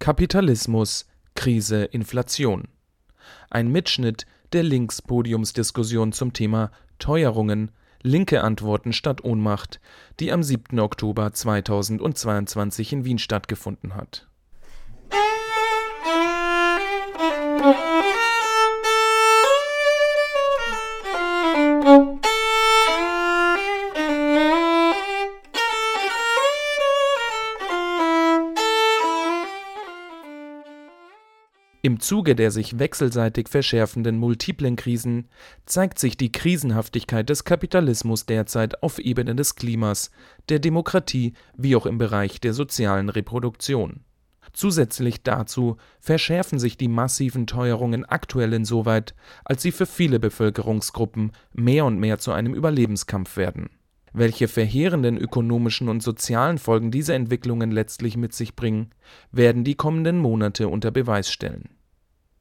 Kapitalismus, Krise, Inflation. Ein Mitschnitt der Links-Podiumsdiskussion zum Thema Teuerungen, linke Antworten statt Ohnmacht, die am 7. Oktober 2022 in Wien stattgefunden hat. Zuge der sich wechselseitig verschärfenden multiplen Krisen zeigt sich die Krisenhaftigkeit des Kapitalismus derzeit auf Ebene des Klimas, der Demokratie wie auch im Bereich der sozialen Reproduktion. Zusätzlich dazu verschärfen sich die massiven Teuerungen aktuell insoweit, als sie für viele Bevölkerungsgruppen mehr und mehr zu einem Überlebenskampf werden. Welche verheerenden ökonomischen und sozialen Folgen diese Entwicklungen letztlich mit sich bringen, werden die kommenden Monate unter Beweis stellen.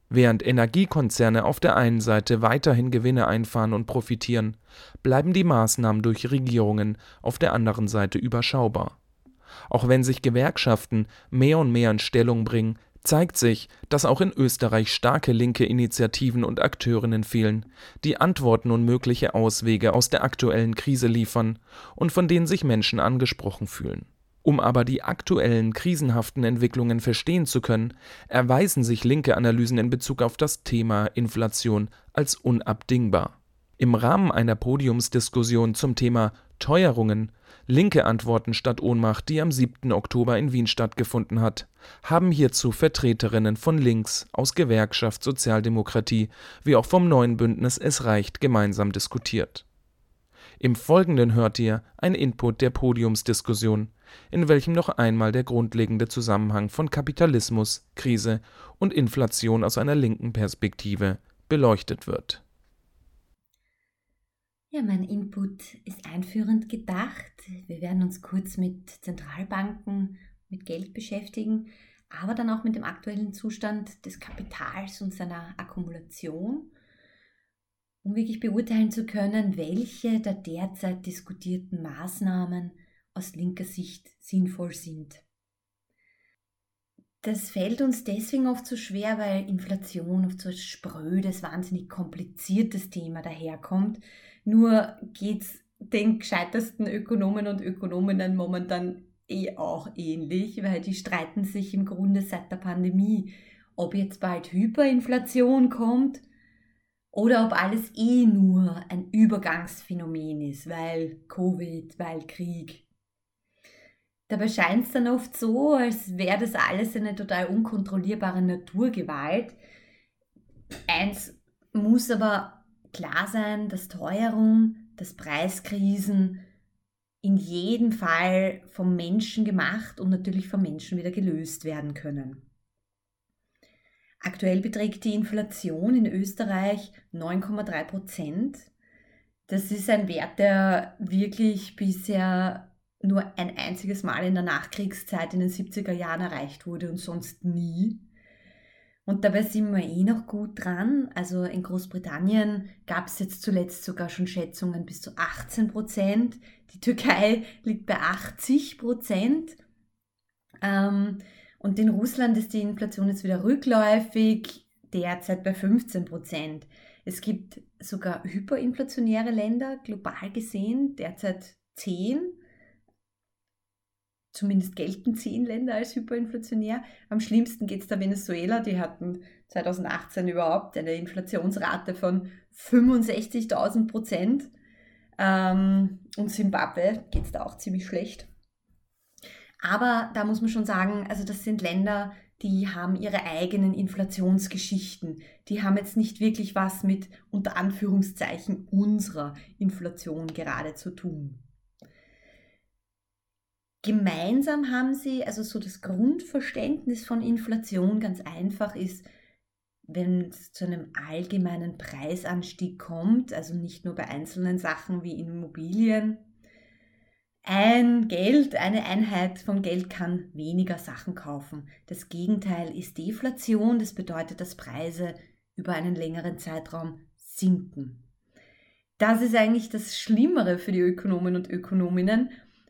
Während Energiekonzerne auf der einen Seite weiterhin Gewinne einfahren und profitieren, bleiben die Maßnahmen durch Regierungen auf der anderen Seite überschaubar. Auch wenn sich Gewerkschaften mehr und mehr in Stellung bringen, zeigt sich, dass auch in Österreich starke linke Initiativen und Akteurinnen fehlen, die Antworten und mögliche Auswege aus der aktuellen Krise liefern und von denen sich Menschen angesprochen fühlen. Um aber die aktuellen krisenhaften Entwicklungen verstehen zu können, erweisen sich linke Analysen in Bezug auf das Thema Inflation als unabdingbar. Im Rahmen einer Podiumsdiskussion zum Thema Teuerungen, linke Antworten statt Ohnmacht, die am 7. Oktober in Wien stattgefunden hat, haben hierzu Vertreterinnen von Links aus Gewerkschaft Sozialdemokratie wie auch vom neuen Bündnis Es reicht gemeinsam diskutiert. Im Folgenden hört ihr ein Input der Podiumsdiskussion, in welchem noch einmal der grundlegende Zusammenhang von Kapitalismus, Krise und Inflation aus einer linken Perspektive beleuchtet wird. Ja, mein Input ist einführend gedacht. Wir werden uns kurz mit Zentralbanken, mit Geld beschäftigen, aber dann auch mit dem aktuellen Zustand des Kapitals und seiner Akkumulation um wirklich beurteilen zu können, welche der derzeit diskutierten Maßnahmen aus linker Sicht sinnvoll sind. Das fällt uns deswegen oft so schwer, weil Inflation oft so ein sprödes, wahnsinnig kompliziertes Thema daherkommt. Nur geht es den gescheitersten Ökonomen und Ökonominnen momentan eh auch ähnlich, weil die streiten sich im Grunde seit der Pandemie, ob jetzt bald Hyperinflation kommt oder ob alles eh nur ein Übergangsphänomen ist, weil Covid, weil Krieg. Dabei scheint es dann oft so, als wäre das alles eine total unkontrollierbare Naturgewalt. Eins muss aber klar sein, dass Teuerung, dass Preiskrisen in jedem Fall vom Menschen gemacht und natürlich vom Menschen wieder gelöst werden können. Aktuell beträgt die Inflation in Österreich 9,3 Prozent. Das ist ein Wert, der wirklich bisher nur ein einziges Mal in der Nachkriegszeit in den 70er Jahren erreicht wurde und sonst nie. Und dabei sind wir eh noch gut dran. Also in Großbritannien gab es jetzt zuletzt sogar schon Schätzungen bis zu 18 Prozent. Die Türkei liegt bei 80 Prozent. Ähm, und in Russland ist die Inflation jetzt wieder rückläufig, derzeit bei 15 Prozent. Es gibt sogar hyperinflationäre Länder, global gesehen, derzeit 10. Zumindest gelten 10 Länder als hyperinflationär. Am schlimmsten geht es da Venezuela, die hatten 2018 überhaupt eine Inflationsrate von 65.000 Prozent. Ähm, und Simbabwe geht es da auch ziemlich schlecht. Aber da muss man schon sagen, also das sind Länder, die haben ihre eigenen Inflationsgeschichten. Die haben jetzt nicht wirklich was mit unter Anführungszeichen unserer Inflation gerade zu tun. Gemeinsam haben sie, also so das Grundverständnis von Inflation ganz einfach ist, wenn es zu einem allgemeinen Preisanstieg kommt, also nicht nur bei einzelnen Sachen wie Immobilien, ein Geld, eine Einheit von Geld kann weniger Sachen kaufen. Das Gegenteil ist Deflation, das bedeutet, dass Preise über einen längeren Zeitraum sinken. Das ist eigentlich das Schlimmere für die Ökonomen und Ökonominnen.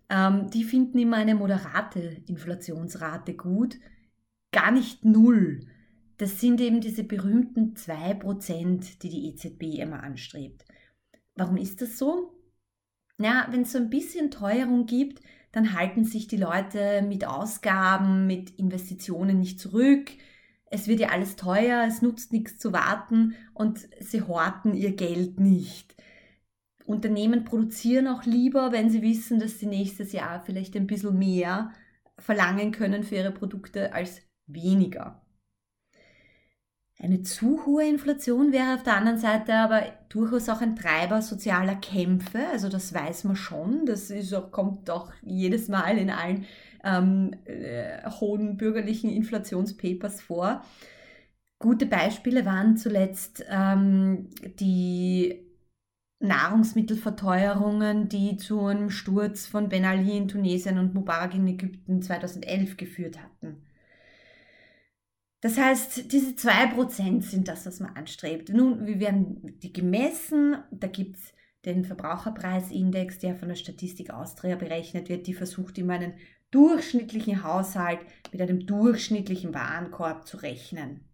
Ähm, die finden immer eine moderate Inflationsrate gut. gar nicht null. Das sind eben diese berühmten 2%, die die EZB immer anstrebt. Warum ist das so? Ja, wenn es so ein bisschen Teuerung gibt, dann halten sich die Leute mit Ausgaben, mit Investitionen nicht zurück. Es wird ja alles teuer, es nutzt nichts zu warten und sie horten ihr Geld nicht. Unternehmen produzieren auch lieber, wenn sie wissen, dass sie nächstes Jahr vielleicht ein bisschen mehr verlangen können für ihre Produkte als weniger. Eine zu hohe Inflation wäre auf der anderen Seite aber durchaus auch ein Treiber sozialer Kämpfe. Also das weiß man schon. Das auch, kommt auch jedes Mal in allen ähm, äh, hohen bürgerlichen Inflationspapers vor. Gute Beispiele waren zuletzt ähm, die Nahrungsmittelverteuerungen, die zu einem Sturz von Ben Ali in Tunesien und Mubarak in Ägypten 2011 geführt hatten. Das heißt, diese 2% sind das, was man anstrebt. Nun, wie werden die gemessen? Da gibt es den Verbraucherpreisindex, der von der Statistik Austria berechnet wird. Die versucht immer einen durchschnittlichen Haushalt mit einem durchschnittlichen Warenkorb zu rechnen.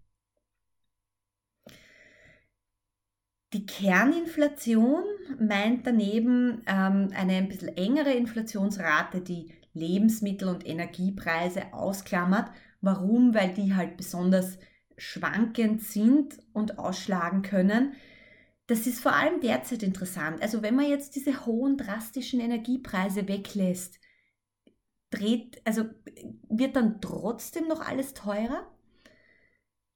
Die Kerninflation meint daneben ähm, eine ein bisschen engere Inflationsrate, die Lebensmittel- und Energiepreise ausklammert Warum? Weil die halt besonders schwankend sind und ausschlagen können. Das ist vor allem derzeit interessant. Also wenn man jetzt diese hohen drastischen Energiepreise weglässt, dreht, also wird dann trotzdem noch alles teurer?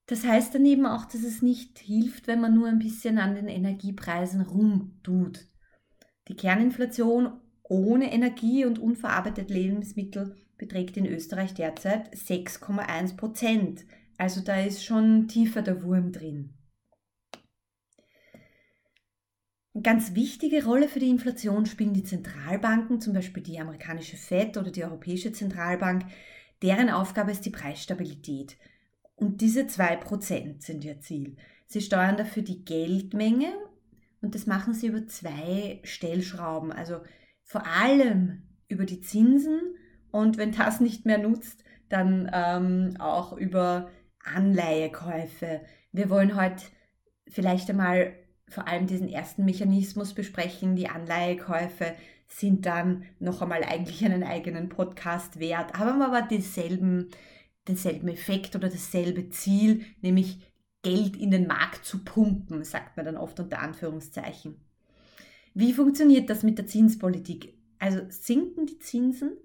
Das heißt dann eben auch, dass es nicht hilft, wenn man nur ein bisschen an den Energiepreisen rumtut. Die Kerninflation ohne Energie und unverarbeitete Lebensmittel beträgt in Österreich derzeit 6,1 Prozent. Also da ist schon tiefer der Wurm drin. Eine ganz wichtige Rolle für die Inflation spielen die Zentralbanken, zum Beispiel die amerikanische Fed oder die Europäische Zentralbank. Deren Aufgabe ist die Preisstabilität. Und diese 2% sind ihr Ziel. Sie steuern dafür die Geldmenge und das machen sie über zwei Stellschrauben. Also vor allem über die Zinsen und wenn das nicht mehr nutzt, dann ähm, auch über Anleihekäufe. Wir wollen heute vielleicht einmal vor allem diesen ersten Mechanismus besprechen. Die Anleihekäufe sind dann noch einmal eigentlich einen eigenen Podcast wert, haben aber denselben, denselben Effekt oder dasselbe Ziel, nämlich Geld in den Markt zu pumpen, sagt man dann oft unter Anführungszeichen. Wie funktioniert das mit der Zinspolitik? Also sinken die Zinsen,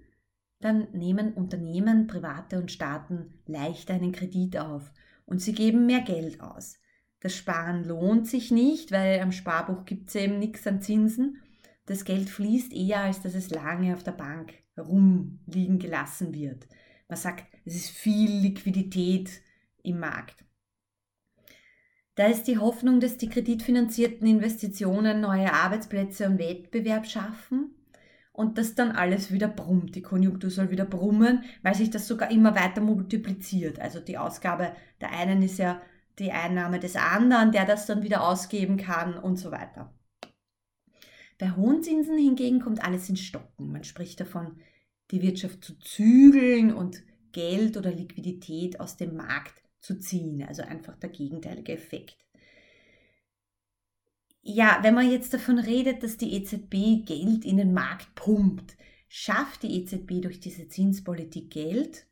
dann nehmen Unternehmen, Private und Staaten leichter einen Kredit auf und sie geben mehr Geld aus. Das Sparen lohnt sich nicht, weil am Sparbuch gibt es eben nichts an Zinsen. Das Geld fließt eher, als dass es lange auf der Bank rumliegen gelassen wird. Man sagt, es ist viel Liquidität im Markt. Da ist die Hoffnung, dass die kreditfinanzierten Investitionen neue Arbeitsplätze und Wettbewerb schaffen und dass dann alles wieder brummt. Die Konjunktur soll wieder brummen, weil sich das sogar immer weiter multipliziert. Also die Ausgabe der einen ist ja die Einnahme des anderen, der das dann wieder ausgeben kann und so weiter. Bei hohen Zinsen hingegen kommt alles in Stocken. Man spricht davon, die Wirtschaft zu zügeln und Geld oder Liquidität aus dem Markt zu ziehen. Also einfach der gegenteilige Effekt ja, wenn man jetzt davon redet, dass die EZB Geld in den Markt pumpt, schafft die EZB durch diese Zinspolitik Geld?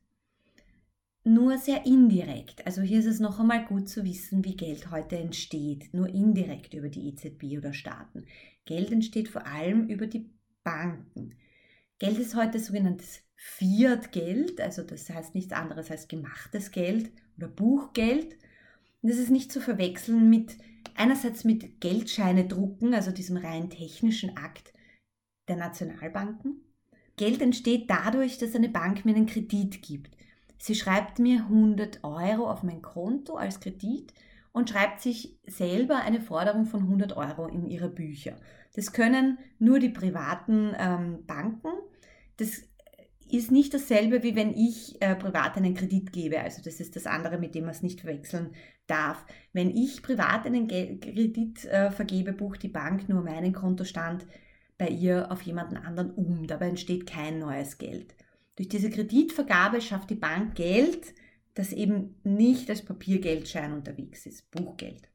Nur sehr indirekt. Also hier ist es noch einmal gut zu wissen, wie Geld heute entsteht. Nur indirekt über die EZB oder Staaten. Geld entsteht vor allem über die Banken. Geld ist heute sogenanntes Fiat-Geld, also das heißt nichts anderes als gemachtes Geld oder Buchgeld. Und das ist nicht zu verwechseln mit einerseits mit Geldscheine drucken, also diesem rein technischen Akt der Nationalbanken. Geld entsteht dadurch, dass eine Bank mir einen Kredit gibt. Sie schreibt mir 100 Euro auf mein Konto als Kredit und schreibt sich selber eine Forderung von 100 Euro in ihre Bücher. Das können nur die privaten ähm, Banken. Das ist nicht dasselbe, wie wenn ich äh, privat einen Kredit gebe. Also das ist das andere, mit dem man es nicht verwechseln darf. Wenn ich privat einen Gel Kredit äh, vergebe, bucht die Bank nur meinen Kontostand bei ihr auf jemanden anderen um. Dabei entsteht kein neues Geld. Durch diese Kreditvergabe schafft die Bank Geld das eben nicht als Papiergeldschein unterwegs ist, Buchgeld.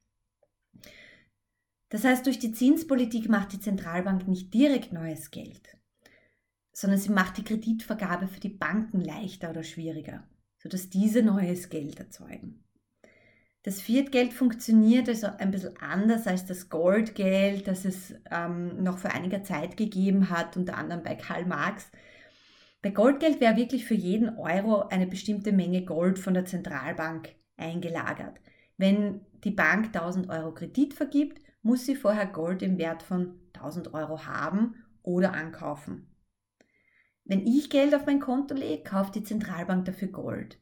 Das heißt, durch die Zinspolitik macht die Zentralbank nicht direkt neues Geld, sondern sie macht die Kreditvergabe für die Banken leichter oder schwieriger, sodass diese neues Geld erzeugen. Das Fiat-Geld funktioniert also ein bisschen anders als das Goldgeld, das es ähm, noch vor einiger Zeit gegeben hat, unter anderem bei Karl Marx. Bei Goldgeld wäre wirklich für jeden Euro eine bestimmte Menge Gold von der Zentralbank eingelagert. Wenn die Bank 1000 Euro Kredit vergibt, muss sie vorher Gold im Wert von 1000 Euro haben oder ankaufen. Wenn ich Geld auf mein Konto lege, kauft die Zentralbank dafür Gold.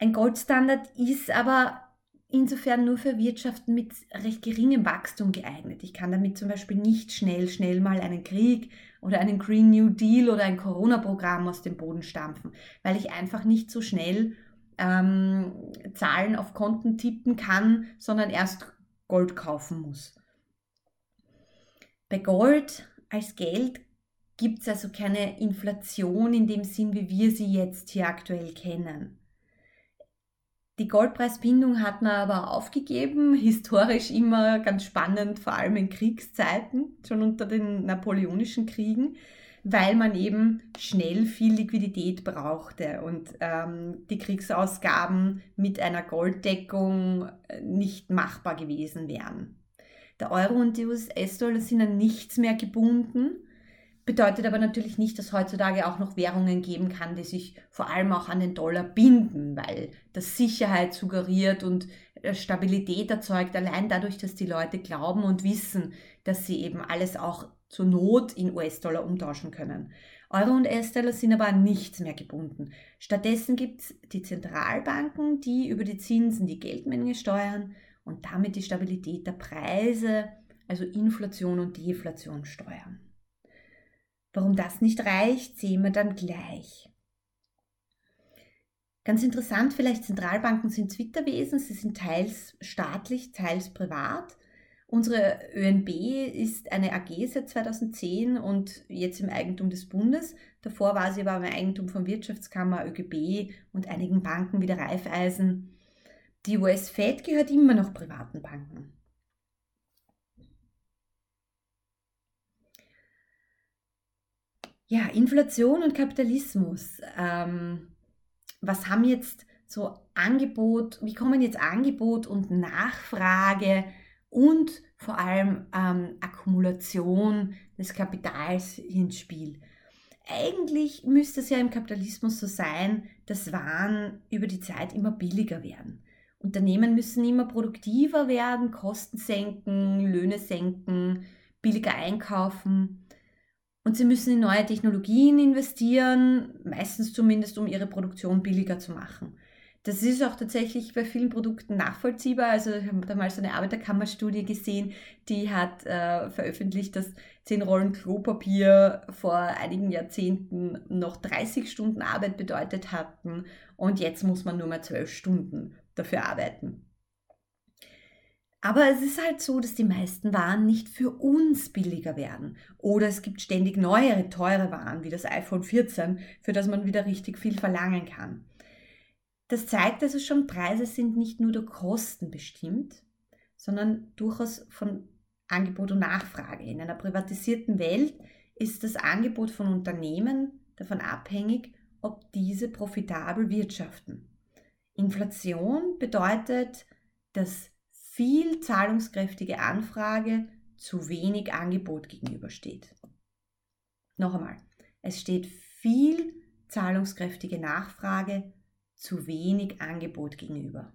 Ein Goldstandard ist aber insofern nur für Wirtschaften mit recht geringem Wachstum geeignet. Ich kann damit zum Beispiel nicht schnell, schnell mal einen Krieg oder einen Green New Deal oder ein Corona-Programm aus dem Boden stampfen, weil ich einfach nicht so schnell ähm, Zahlen auf Konten tippen kann, sondern erst Gold kaufen muss. Bei Gold als Geld gibt es also keine Inflation in dem Sinn, wie wir sie jetzt hier aktuell kennen. Die Goldpreisbindung hat man aber aufgegeben, historisch immer ganz spannend, vor allem in Kriegszeiten, schon unter den napoleonischen Kriegen, weil man eben schnell viel Liquidität brauchte und ähm, die Kriegsausgaben mit einer Golddeckung äh, nicht machbar gewesen wären. Der Euro und die US-Dollar sind an nichts mehr gebunden Bedeutet aber natürlich nicht, dass heutzutage auch noch Währungen geben kann, die sich vor allem auch an den Dollar binden, weil das Sicherheit suggeriert und äh, Stabilität erzeugt, allein dadurch, dass die Leute glauben und wissen, dass sie eben alles auch zur Not in US-Dollar umtauschen können. Euro und US-Dollar sind aber an nichts mehr gebunden. Stattdessen gibt es die Zentralbanken, die über die Zinsen die Geldmenge steuern und damit die Stabilität der Preise, also Inflation und Deflation steuern. Warum das nicht reicht, sehen wir dann gleich. Ganz interessant, vielleicht Zentralbanken sind Zwitterwesen, sie sind teils staatlich, teils privat. Unsere ÖNB ist eine AG seit 2010 und jetzt im Eigentum des Bundes. Davor war sie aber im Eigentum von Wirtschaftskammer, ÖGB und einigen Banken wie der Raiffeisen. Die US Fed gehört immer noch privaten Banken. Ja, Inflation und Kapitalismus. Ähm, was haben jetzt so Angebot, wie kommen jetzt Angebot und Nachfrage und vor allem ähm, Akkumulation des Kapitals ins Spiel? Eigentlich müsste es ja im Kapitalismus so sein, dass Waren über die Zeit immer billiger werden. Unternehmen müssen immer produktiver werden, Kosten senken, Löhne senken, billiger einkaufen. Und sie müssen in neue Technologien investieren, meistens zumindest, um ihre Produktion billiger zu machen. Das ist auch tatsächlich bei vielen Produkten nachvollziehbar. Also ich habe damals eine Arbeiterkammerstudie gesehen, die hat äh, veröffentlicht, dass 10 Rollen Klopapier vor einigen Jahrzehnten noch 30 Stunden Arbeit bedeutet hatten und jetzt muss man nur mehr 12 Stunden dafür arbeiten. Aber es ist halt so, dass die meisten Waren nicht für uns billiger werden. Oder es gibt ständig neuere, teure Waren, wie das iPhone 14, für das man wieder richtig viel verlangen kann. Das zeigt also schon, Preise sind nicht nur durch Kosten bestimmt, sondern durchaus von Angebot und Nachfrage. In einer privatisierten Welt ist das Angebot von Unternehmen davon abhängig, ob diese profitabel wirtschaften. Inflation bedeutet, dass viel zahlungskräftige Anfrage zu wenig Angebot gegenübersteht. Noch einmal, es steht viel zahlungskräftige Nachfrage zu wenig Angebot gegenüber.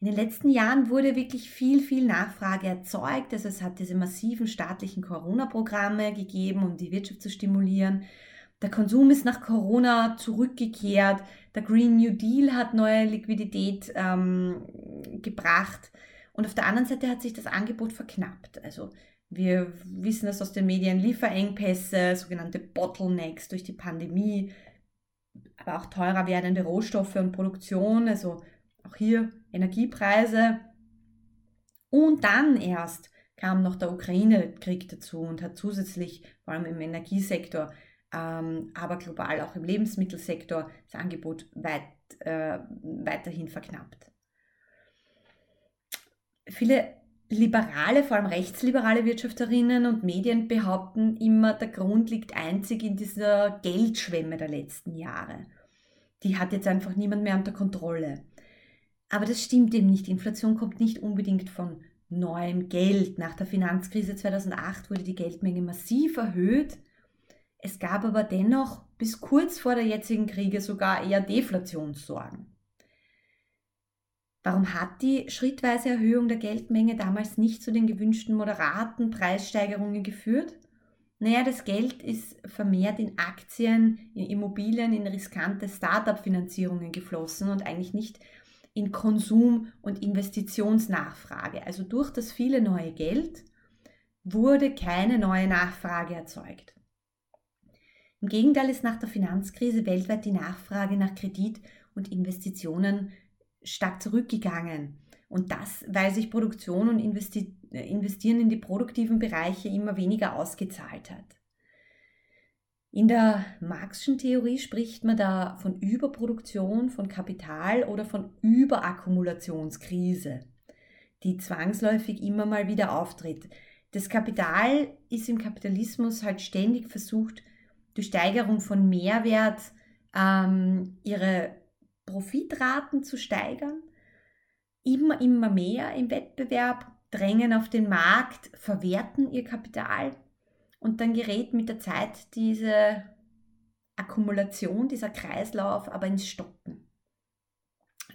In den letzten Jahren wurde wirklich viel, viel Nachfrage erzeugt. Also es hat diese massiven staatlichen Corona-Programme gegeben, um die Wirtschaft zu stimulieren. Der Konsum ist nach Corona zurückgekehrt. Der Green New Deal hat neue Liquidität ähm, gebracht. Und auf der anderen Seite hat sich das Angebot verknappt. Also wir wissen das aus den Medien, Lieferengpässe, sogenannte Bottlenecks durch die Pandemie, aber auch teurer werdende Rohstoffe und Produktion, also auch hier Energiepreise. Und dann erst kam noch der Ukraine-Krieg dazu und hat zusätzlich, vor allem im Energiesektor, aber global auch im Lebensmittelsektor das Angebot weit, äh, weiterhin verknappt. Viele liberale, vor allem rechtsliberale Wirtschafterinnen und Medien behaupten immer, der Grund liegt einzig in dieser Geldschwemme der letzten Jahre. Die hat jetzt einfach niemand mehr unter Kontrolle. Aber das stimmt eben nicht. Inflation kommt nicht unbedingt von neuem Geld. Nach der Finanzkrise 2008 wurde die Geldmenge massiv erhöht. Es gab aber dennoch bis kurz vor der jetzigen Kriege sogar eher Deflationssorgen. Warum hat die schrittweise Erhöhung der Geldmenge damals nicht zu den gewünschten moderaten Preissteigerungen geführt? Naja, das Geld ist vermehrt in Aktien, in Immobilien, in riskante Start-up-Finanzierungen geflossen und eigentlich nicht in Konsum- und Investitionsnachfrage. Also durch das viele neue Geld wurde keine neue Nachfrage erzeugt. Im Gegenteil ist nach der Finanzkrise weltweit die Nachfrage nach Kredit und Investitionen stark zurückgegangen. Und das, weil sich Produktion und Investi Investieren in die produktiven Bereiche immer weniger ausgezahlt hat. In der Marxischen Theorie spricht man da von Überproduktion von Kapital oder von Überakkumulationskrise, die zwangsläufig immer mal wieder auftritt. Das Kapital ist im Kapitalismus halt ständig versucht, durch Steigerung von Mehrwert ähm, ihre Profitraten zu steigern, immer, immer mehr im Wettbewerb, drängen auf den Markt, verwerten ihr Kapital und dann gerät mit der Zeit diese Akkumulation, dieser Kreislauf aber ins Stocken.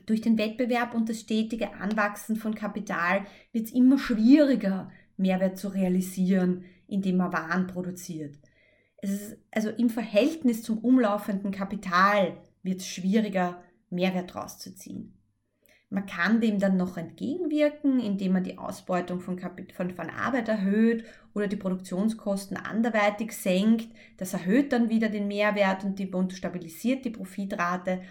Durch den Wettbewerb und das stetige Anwachsen von Kapital wird es immer schwieriger, Mehrwert zu realisieren, indem man Waren produziert. Ist also im Verhältnis zum umlaufenden Kapital wird es schwieriger, Mehrwert rauszuziehen. Man kann dem dann noch entgegenwirken, indem man die Ausbeutung von, von, von, Arbeit erhöht oder die Produktionskosten anderweitig senkt. Das erhöht dann wieder den Mehrwert und, die, und stabilisiert die Profitrate.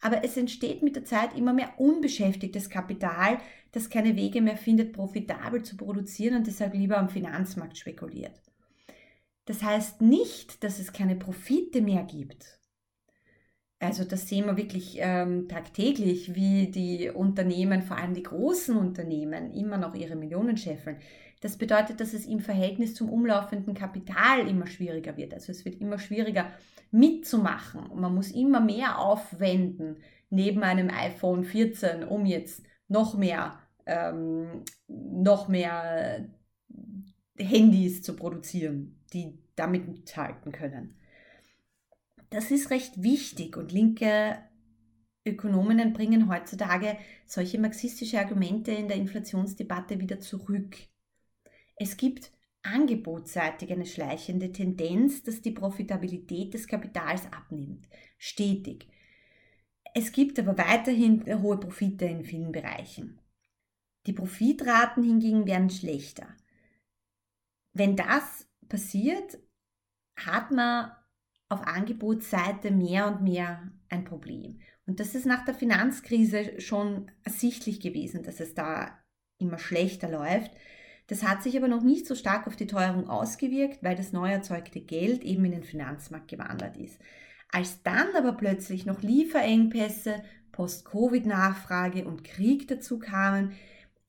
Aber es entsteht mit der Zeit immer mehr unbeschäftigtes Kapital, das keine Wege mehr findet, profitabel zu produzieren und deshalb lieber am Finanzmarkt spekuliert. Das heißt nicht, dass es keine Profite mehr gibt also das sehen wir wirklich ähm, tagtäglich, wie die Unternehmen, vor allem die großen Unternehmen, immer noch ihre Millionen scheffeln. Das bedeutet, dass es im Verhältnis zum umlaufenden Kapital immer schwieriger wird. Also es wird immer schwieriger mitzumachen. Man muss immer mehr aufwenden neben einem iPhone 14, um jetzt noch mehr, ähm, noch mehr Handys zu produzieren, die damit mithalten können. Das ist recht wichtig und linke Ökonominnen bringen heutzutage solche marxistische Argumente in der Inflationsdebatte wieder zurück. Es gibt angebotsseitig eine schleichende Tendenz, dass die Profitabilität des Kapitals abnimmt, stetig. Es gibt aber weiterhin hohe Profite in vielen Bereichen. Die Profitraten hingegen werden schlechter. Wenn das passiert, hat man auf Angebotsseite mehr und mehr ein Problem. Und das ist nach der Finanzkrise schon ersichtlich gewesen, dass es da immer schlechter läuft. Das hat sich aber noch nicht so stark auf die Teuerung ausgewirkt, weil das neu erzeugte Geld eben in den Finanzmarkt gewandert ist. Als dann aber plötzlich noch Lieferengpässe, Post-Covid-Nachfrage und Krieg dazu kamen,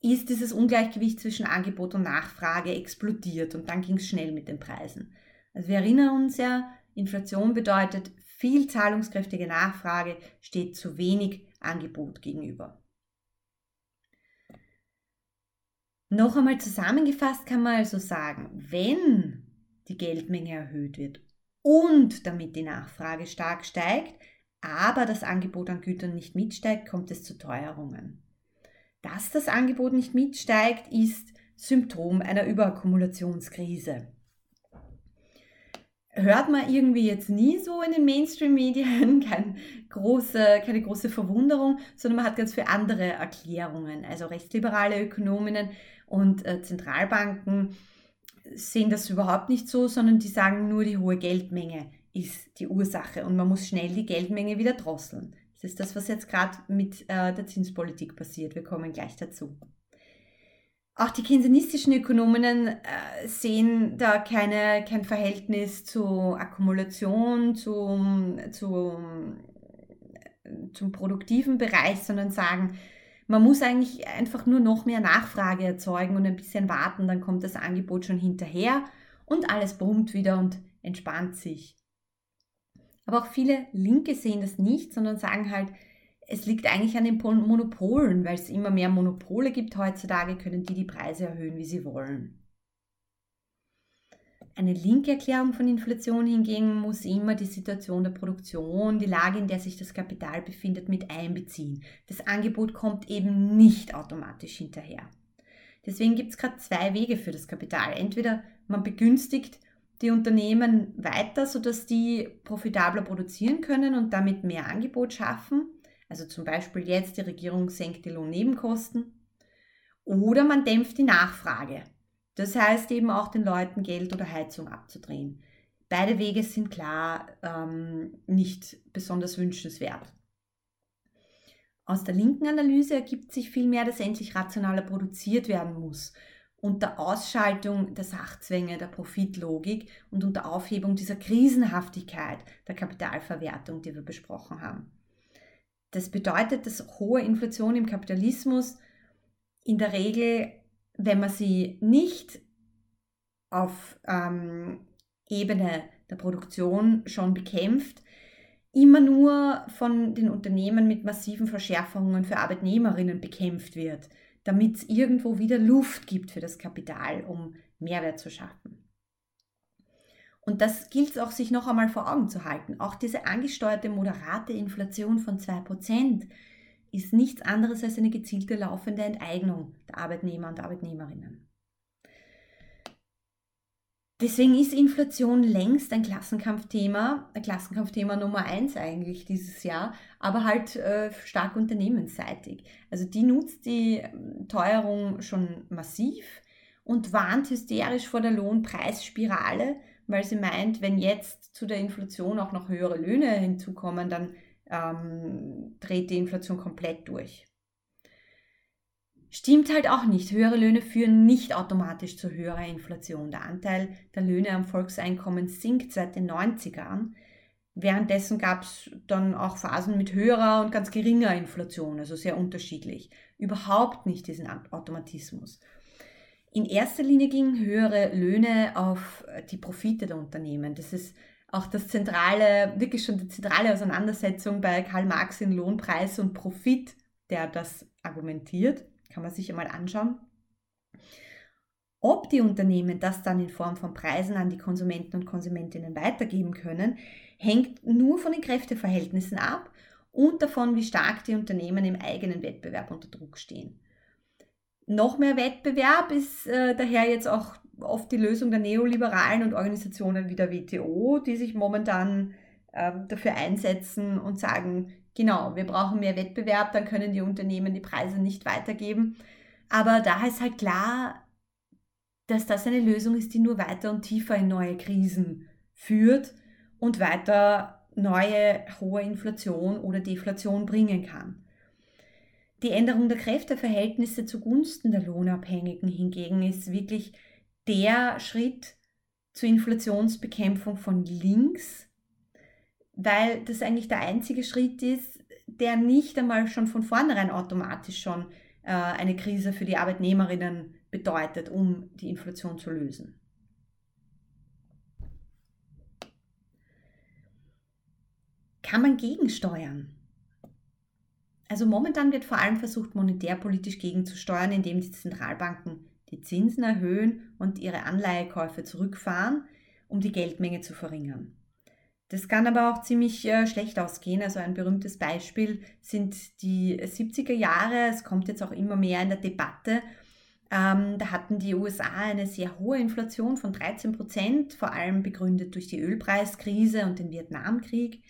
ist dieses Ungleichgewicht zwischen Angebot und Nachfrage explodiert und dann ging es schnell mit den Preisen. Also wir erinnern uns ja, Inflation bedeutet, viel zahlungskräftige Nachfrage steht zu wenig Angebot gegenüber. Noch einmal zusammengefasst kann man also sagen, wenn die Geldmenge erhöht wird und damit die Nachfrage stark steigt, aber das Angebot an Gütern nicht mitsteigt, kommt es zu Teuerungen. Dass das Angebot nicht mitsteigt, ist Symptom einer Überakkumulationskrise hört man irgendwie jetzt nie so in den Mainstream-Medien, kein große, keine große Verwunderung, sondern man hat ganz viele andere Erklärungen. Also rechtsliberale Ökonominnen und äh, Zentralbanken sehen das überhaupt nicht so, sondern die sagen nur, die hohe Geldmenge ist die Ursache und man muss schnell die Geldmenge wieder drosseln. Das ist das, was jetzt gerade mit äh, der Zinspolitik passiert. Wir kommen gleich dazu. Auch die keynesianistischen Ökonominnen äh, sehen da keine, kein Verhältnis zur Akkumulation, zum, zum, zum produktiven Bereich, sondern sagen, man muss eigentlich einfach nur noch mehr Nachfrage erzeugen und ein bisschen warten, dann kommt das Angebot schon hinterher und alles brummt wieder und entspannt sich. Aber auch viele Linke sehen das nicht, sondern sagen halt, es liegt eigentlich an den Monopolen, weil es immer mehr Monopole gibt heutzutage, können die die Preise erhöhen, wie sie wollen. Eine linke Erklärung von Inflation hingegen muss immer die Situation der Produktion, die Lage, in der sich das Kapital befindet, mit einbeziehen. Das Angebot kommt eben nicht automatisch hinterher. Deswegen gibt es gerade zwei Wege für das Kapital. Entweder man begünstigt die Unternehmen weiter, sodass die profitabler produzieren können und damit mehr Angebot schaffen also zum Beispiel jetzt die Regierung senkt die Lohnnebenkosten. Oder man dämpft die Nachfrage. Das heißt eben auch den Leuten Geld oder Heizung abzudrehen. Beide Wege sind klar ähm, nicht besonders wünschenswert. Aus der linken Analyse ergibt sich vielmehr, dass endlich rationaler produziert werden muss. Unter Ausschaltung der Sachzwänge, der Profitlogik und unter Aufhebung dieser Krisenhaftigkeit der Kapitalverwertung, die wir besprochen haben. Das bedeutet, dass hohe Inflation im Kapitalismus in der Regel, wenn man sie nicht auf ähm, Ebene der Produktion schon bekämpft, immer nur von den Unternehmen mit massiven Verschärfungen für Arbeitnehmerinnen bekämpft wird, damit es irgendwo wieder Luft gibt für das Kapital, um Mehrwert zu schaffen. Und das gilt es auch sich noch einmal vor Augen zu halten. Auch diese angesteuerte moderate Inflation von 2% ist nichts anderes als eine gezielte laufende Enteignung der Arbeitnehmer und Arbeitnehmerinnen. Deswegen ist Inflation längst ein Klassenkampfthema, ein Klassenkampfthema Nummer eins eigentlich dieses Jahr, aber halt äh, stark unternehmensseitig. Also die nutzt die ähm, Teuerung schon massiv und warnt hysterisch vor der Lohnpreisspirale, weil sie meint, wenn jetzt zu der Inflation auch noch höhere Löhne hinzukommen, dann ähm, dreht die Inflation komplett durch. Stimmt halt auch nicht. Höhere Löhne führen nicht automatisch zu höherer Inflation. Der Anteil der Löhne am Volkseinkommen sinkt seit den 90ern. Währenddessen gab es dann auch Phasen mit höherer und ganz geringer Inflation, also sehr unterschiedlich. Überhaupt nicht diesen Automatismus. In erster Linie gingen höhere Löhne auf die Profite der Unternehmen. Das ist auch das zentrale, wirklich schon die zentrale Auseinandersetzung bei Karl Marx in Lohnpreis und Profit, der das argumentiert. Kann man sich einmal anschauen. Ob die Unternehmen das dann in Form von Preisen an die Konsumenten und Konsumentinnen weitergeben können, hängt nur von den Kräfteverhältnissen ab und davon, wie stark die Unternehmen im eigenen Wettbewerb unter Druck stehen. Noch mehr Wettbewerb ist äh, daher jetzt auch oft die Lösung der Neoliberalen und Organisationen wie der WTO, die sich momentan äh, dafür einsetzen und sagen, genau, wir brauchen mehr Wettbewerb, dann können die Unternehmen die Preise nicht weitergeben. Aber da ist halt klar, dass das eine Lösung ist, die nur weiter und tiefer in neue Krisen führt und weiter neue hohe Inflation oder Deflation bringen kann. Die Änderung der Kräfteverhältnisse zugunsten der Lohnabhängigen hingegen ist wirklich der Schritt zur Inflationsbekämpfung von links, weil das eigentlich der einzige Schritt ist, der nicht einmal schon von vornherein automatisch schon äh, eine Krise für die Arbeitnehmerinnen bedeutet, um die Inflation zu lösen. Kann man gegensteuern? Also momentan wird vor allem versucht, monetärpolitisch gegenzusteuern, indem die Zentralbanken die Zinsen erhöhen und ihre Anleihekäufe zurückfahren, um die Geldmenge zu verringern. Das kann aber auch ziemlich äh, schlecht ausgehen. Also ein berühmtes Beispiel sind die 70er Jahre. Es kommt jetzt auch immer mehr in der Debatte. Ähm, da hatten die USA eine sehr hohe Inflation von 13 Prozent, vor allem begründet durch die Ölpreiskrise und den Vietnamkrieg,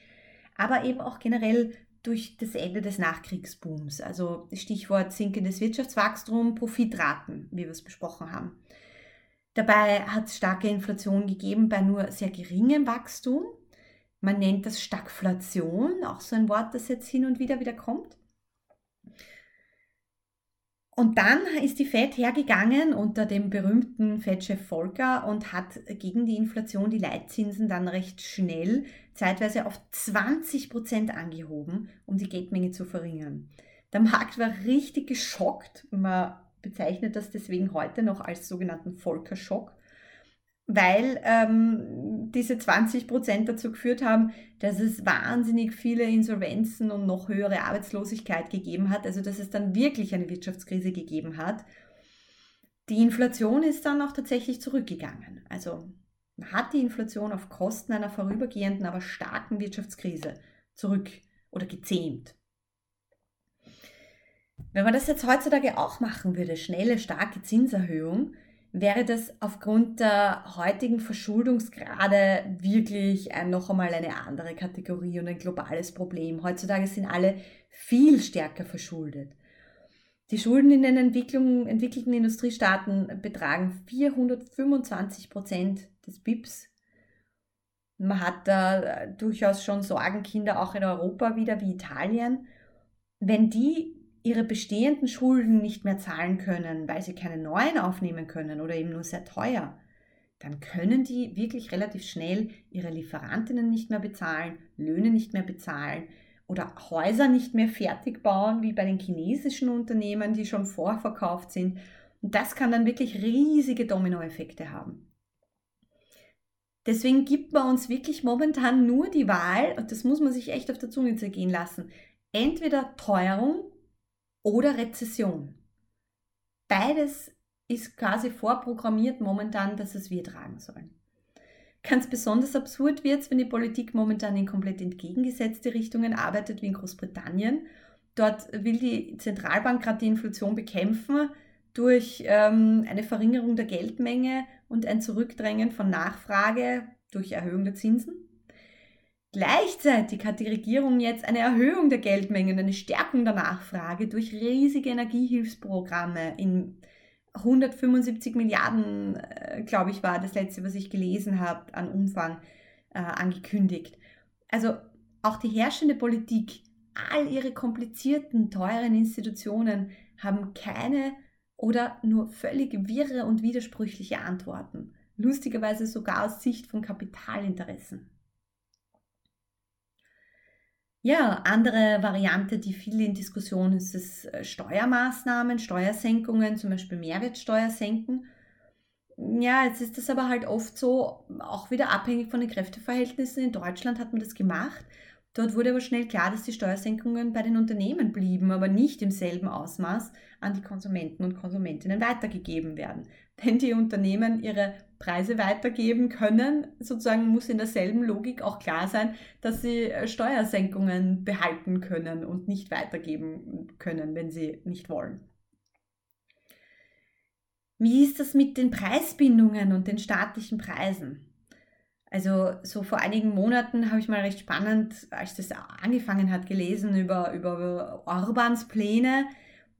aber eben auch generell durch das Ende des Nachkriegsbooms. Also Stichwort sinkendes Wirtschaftswachstum, Profitraten, wie wir es besprochen haben. Dabei hat es starke Inflation gegeben bei nur sehr geringem Wachstum. Man nennt das Stagflation, auch so ein Wort, das jetzt hin und wieder wieder kommt. Und dann ist die Fed hergegangen unter dem berühmten Fed-Chef Volcker und hat gegen die Inflation die Leitzinsen dann recht schnell, zeitweise auf 20 Prozent angehoben, um die Geldmenge zu verringern. Der Markt war richtig geschockt. Man bezeichnet das deswegen heute noch als sogenannten Volcker-Schock weil ähm, diese 20 Prozent dazu geführt haben, dass es wahnsinnig viele Insolvenzen und noch höhere Arbeitslosigkeit gegeben hat, also dass es dann wirklich eine Wirtschaftskrise gegeben hat. Die Inflation ist dann auch tatsächlich zurückgegangen. Also man hat die Inflation auf Kosten einer vorübergehenden, aber starken Wirtschaftskrise zurück oder gezähmt. Wenn man das jetzt heutzutage auch machen würde, schnelle, starke Zinserhöhung, wäre das aufgrund der heutigen Verschuldungsgrade wirklich ein, noch einmal eine andere Kategorie und ein globales Problem. Heutzutage sind alle viel stärker verschuldet. Die Schulden in den entwickelten Industriestaaten betragen 425 Prozent des BIPs. Man hat da durchaus schon Sorgenkinder auch in Europa wieder wie Italien. Wenn die ihre bestehenden Schulden nicht mehr zahlen können, weil sie keine neuen aufnehmen können oder eben nur sehr teuer, dann können die wirklich relativ schnell ihre Lieferantinnen nicht mehr bezahlen, Löhne nicht mehr bezahlen oder Häuser nicht mehr fertig bauen, wie bei den chinesischen Unternehmen, die schon vorverkauft sind. Und das kann dann wirklich riesige Dominoeffekte haben. Deswegen gibt man uns wirklich momentan nur die Wahl, und das muss man sich echt auf der Zunge zergehen lassen, entweder Teuerung oder Rezession. Beides ist quasi vorprogrammiert momentan, dass es wir tragen sollen. Ganz besonders absurd wird es, wenn die Politik momentan in komplett entgegengesetzte Richtungen arbeitet wie in Großbritannien. Dort will die Zentralbank gerade die Inflation bekämpfen durch ähm, eine Verringerung der Geldmenge und ein Zurückdrängen von Nachfrage durch Erhöhung der Zinsen. Gleichzeitig hat die Regierung jetzt eine Erhöhung der Geldmengen, eine Stärkung der Nachfrage durch riesige Energiehilfsprogramme in 175 Milliarden, äh, glaube ich, war das letzte, was ich gelesen habe, an Umfang äh, angekündigt. Also auch die herrschende Politik, all ihre komplizierten, teuren Institutionen haben keine oder nur völlig wirre und widersprüchliche Antworten. Lustigerweise sogar aus Sicht von Kapitalinteressen. Ja, andere Variante, die viel in Diskussion ist, ist äh, Steuermaßnahmen, Steuersenkungen, zum Beispiel Mehrwertsteuer senken. Ja, jetzt ist das aber halt oft so, auch wieder abhängig von den Kräfteverhältnissen. In Deutschland hat man das gemacht. Dort wurde aber schnell klar, dass die Steuersenkungen bei den Unternehmen blieben, aber nicht im selben Ausmaß an die Konsumenten und Konsumentinnen weitergegeben werden. Wenn die Unternehmen ihre Preise weitergeben können, sozusagen muss in derselben Logik auch klar sein, dass sie äh, Steuersenkungen behalten können und nicht weitergeben können, wenn sie nicht wollen. Wie ist das mit den Preisbindungen und den staatlichen Preisen? Also so vor einigen Monaten habe ich mal recht spannend, als das angefangen hat, gelesen über, über Orbans Pläne,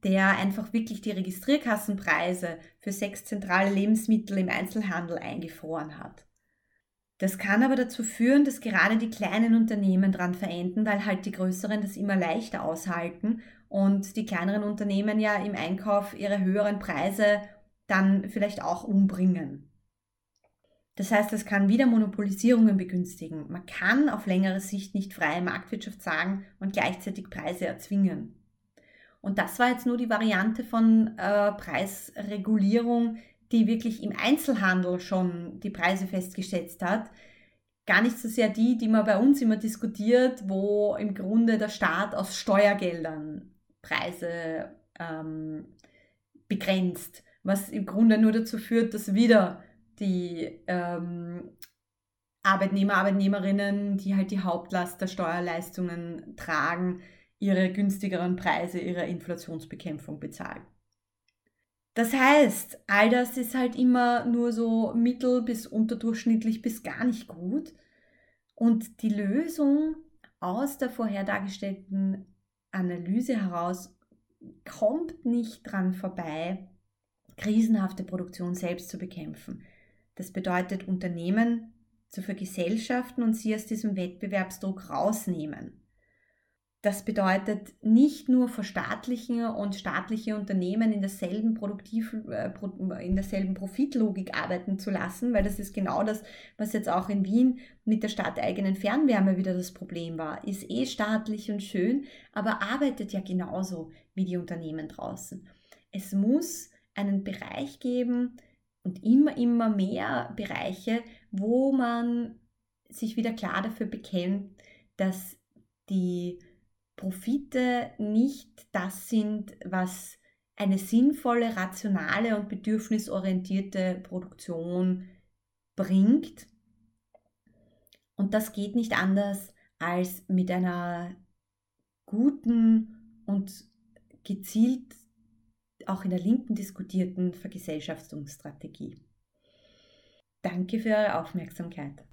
der einfach wirklich die Registrierkassenpreise für sechs zentrale Lebensmittel im Einzelhandel eingefroren hat. Das kann aber dazu führen, dass gerade die kleinen Unternehmen dran verenden, weil halt die größeren das immer leichter aushalten und die kleineren Unternehmen ja im Einkauf ihre höheren Preise dann vielleicht auch umbringen. Das heißt, es kann wieder Monopolisierungen begünstigen. Man kann auf längere Sicht nicht freie Marktwirtschaft sagen und gleichzeitig Preise erzwingen. Und das war jetzt nur die Variante von äh, Preisregulierung, die wirklich im Einzelhandel schon die Preise festgesetzt hat. Gar nicht so sehr die, die man bei uns immer diskutiert, wo im Grunde der Staat aus Steuergeldern Preise ähm, begrenzt, was im Grunde nur dazu führt, dass wieder die ähm, Arbeitnehmer, Arbeitnehmerinnen, die halt die Hauptlast der Steuerleistungen tragen, ihre günstigeren Preise ihrer Inflationsbekämpfung bezahlen. Das heißt, all das ist halt immer nur so mittel bis unterdurchschnittlich bis gar nicht gut. Und die Lösung aus der vorher dargestellten Analyse heraus kommt nicht dran vorbei, krisenhafte Produktion selbst zu bekämpfen. Das bedeutet, Unternehmen zu vergesellschaften und sie aus diesem Wettbewerbsdruck rausnehmen. das bedeutet nicht nur verstaatlichen und staatliche Unternehmen in derselben Produktiv, äh, in derselben Profitlogik arbeiten zu lassen, weil das ist genau das, was jetzt auch in Wien mit der stadteigenen Fernwärme wieder das Problem war. Ist eh staatlich und schön, aber arbeitet ja genauso wie die Unternehmen draußen. Es muss einen Bereich geben und immer, immer mehr Bereiche, wo man sich wieder klar dafür bekennt, dass die Profite nicht das sind, was eine sinnvolle, rationale und bedürfnisorientierte Produktion bringt. Und das geht nicht anders als mit einer guten und gezielt auch in der Linken diskutierten Vergesellschaftungsstrategie. Danke für eure Aufmerksamkeit.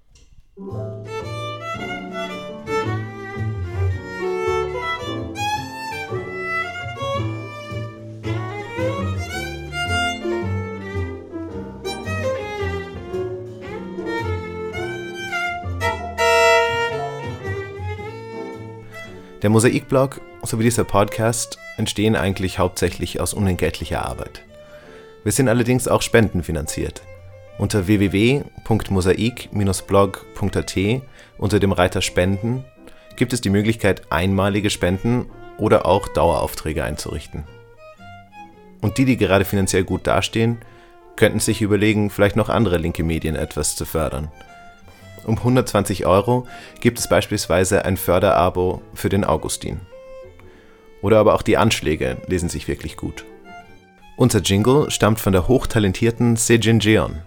Der Mosaikblog sowie dieser Podcast entstehen eigentlich hauptsächlich aus unentgeltlicher Arbeit. Wir sind allerdings auch spendenfinanziert. Unter www.mosaik-blog.at unter dem Reiter Spenden gibt es die Möglichkeit, einmalige Spenden oder auch Daueraufträge einzurichten. Und die, die gerade finanziell gut dastehen, könnten sich überlegen, vielleicht noch andere linke Medien etwas zu fördern – um 120 Euro gibt es beispielsweise ein Förderabo für den Augustin. Oder aber auch die Anschläge lesen sich wirklich gut. Unser Jingle stammt von der hochtalentierten Sejin Jeon,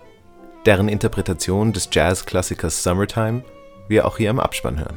deren Interpretation des Jazzklassikers Summertime wir auch hier im Abspann hören.